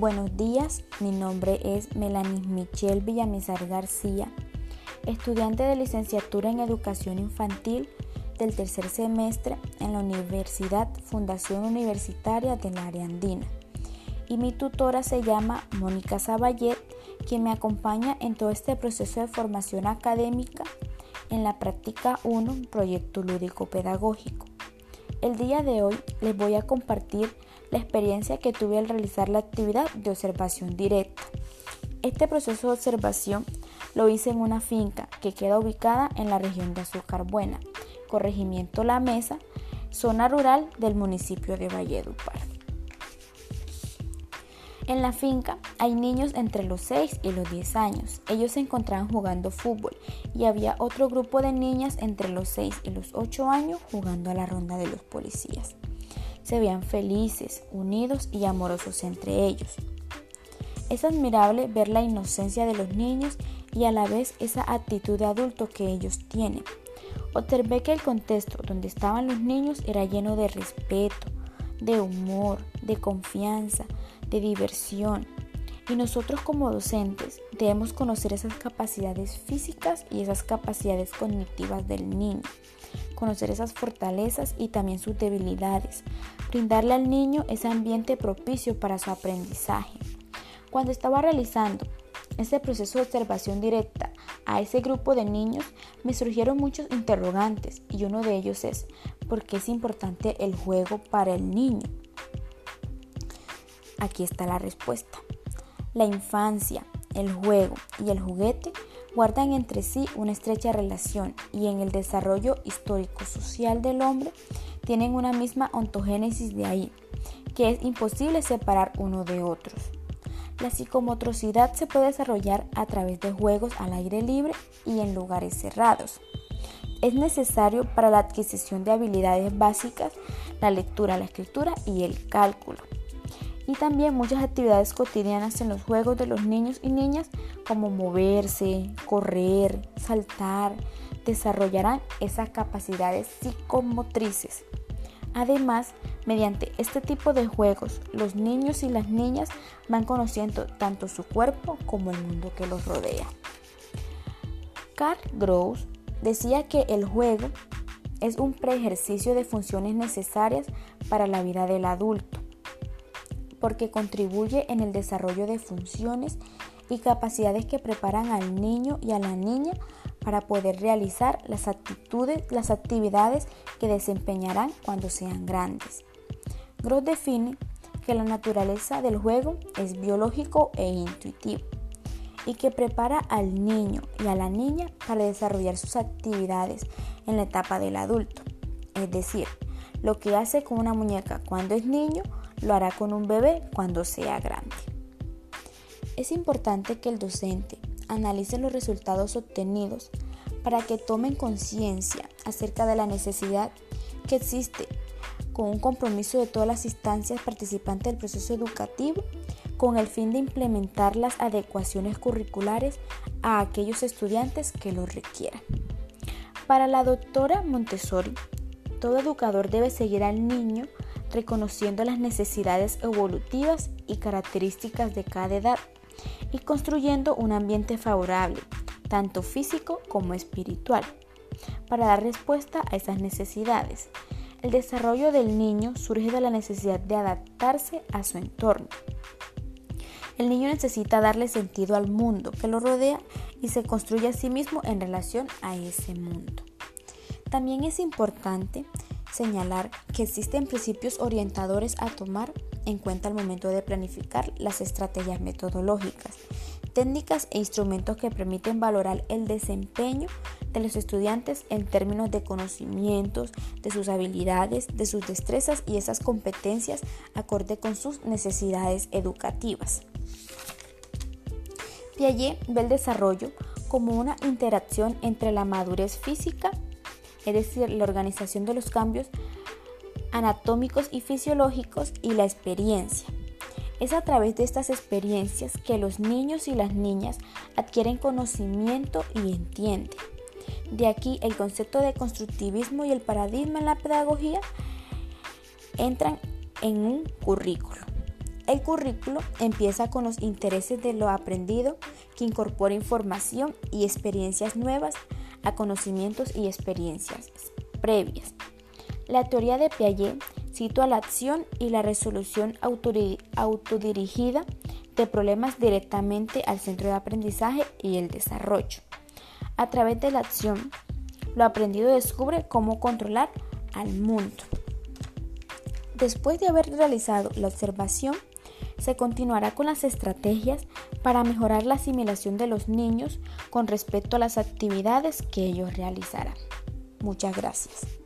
Buenos días, mi nombre es Melanie Michelle Villamizar García, estudiante de licenciatura en Educación Infantil del tercer semestre en la Universidad Fundación Universitaria del Área Andina. Y mi tutora se llama Mónica Saballet, quien me acompaña en todo este proceso de formación académica en la práctica 1, proyecto lúdico pedagógico. El día de hoy les voy a compartir la experiencia que tuve al realizar la actividad de observación directa. Este proceso de observación lo hice en una finca que queda ubicada en la región de Azúcar Buena, corregimiento La Mesa, zona rural del municipio de Valledupar. En la finca hay niños entre los 6 y los 10 años. Ellos se encontraban jugando fútbol y había otro grupo de niñas entre los 6 y los 8 años jugando a la ronda de los policías se veían felices, unidos y amorosos entre ellos. Es admirable ver la inocencia de los niños y a la vez esa actitud de adulto que ellos tienen. Observé que el contexto donde estaban los niños era lleno de respeto, de humor, de confianza, de diversión. Y nosotros como docentes debemos conocer esas capacidades físicas y esas capacidades cognitivas del niño conocer esas fortalezas y también sus debilidades, brindarle al niño ese ambiente propicio para su aprendizaje. Cuando estaba realizando este proceso de observación directa a ese grupo de niños, me surgieron muchos interrogantes y uno de ellos es, ¿por qué es importante el juego para el niño? Aquí está la respuesta. La infancia, el juego y el juguete guardan entre sí una estrecha relación y en el desarrollo histórico-social del hombre tienen una misma ontogénesis de ahí, que es imposible separar uno de otros. La psicomotricidad se puede desarrollar a través de juegos al aire libre y en lugares cerrados. Es necesario para la adquisición de habilidades básicas la lectura, la escritura y el cálculo y también muchas actividades cotidianas en los juegos de los niños y niñas como moverse, correr, saltar, desarrollarán esas capacidades psicomotrices. Además, mediante este tipo de juegos, los niños y las niñas van conociendo tanto su cuerpo como el mundo que los rodea. Carl Gross decía que el juego es un preejercicio de funciones necesarias para la vida del adulto porque contribuye en el desarrollo de funciones y capacidades que preparan al niño y a la niña para poder realizar las actitudes, las actividades que desempeñarán cuando sean grandes. Gross define que la naturaleza del juego es biológico e intuitivo y que prepara al niño y a la niña para desarrollar sus actividades en la etapa del adulto. Es decir, lo que hace con una muñeca cuando es niño lo hará con un bebé cuando sea grande. Es importante que el docente analice los resultados obtenidos para que tomen conciencia acerca de la necesidad que existe con un compromiso de todas las instancias participantes del proceso educativo con el fin de implementar las adecuaciones curriculares a aquellos estudiantes que lo requieran. Para la doctora Montessori, todo educador debe seguir al niño reconociendo las necesidades evolutivas y características de cada edad y construyendo un ambiente favorable, tanto físico como espiritual, para dar respuesta a esas necesidades. El desarrollo del niño surge de la necesidad de adaptarse a su entorno. El niño necesita darle sentido al mundo que lo rodea y se construye a sí mismo en relación a ese mundo. También es importante señalar que existen principios orientadores a tomar en cuenta al momento de planificar las estrategias metodológicas, técnicas e instrumentos que permiten valorar el desempeño de los estudiantes en términos de conocimientos, de sus habilidades, de sus destrezas y esas competencias acorde con sus necesidades educativas. Piaget ve el desarrollo como una interacción entre la madurez física es decir, la organización de los cambios anatómicos y fisiológicos y la experiencia. Es a través de estas experiencias que los niños y las niñas adquieren conocimiento y entienden. De aquí el concepto de constructivismo y el paradigma en la pedagogía entran en un currículo. El currículo empieza con los intereses de lo aprendido que incorpora información y experiencias nuevas a conocimientos y experiencias previas. La teoría de Piaget sitúa la acción y la resolución autodirigida de problemas directamente al centro de aprendizaje y el desarrollo. A través de la acción, lo aprendido descubre cómo controlar al mundo. Después de haber realizado la observación, se continuará con las estrategias para mejorar la asimilación de los niños con respecto a las actividades que ellos realizarán. Muchas gracias.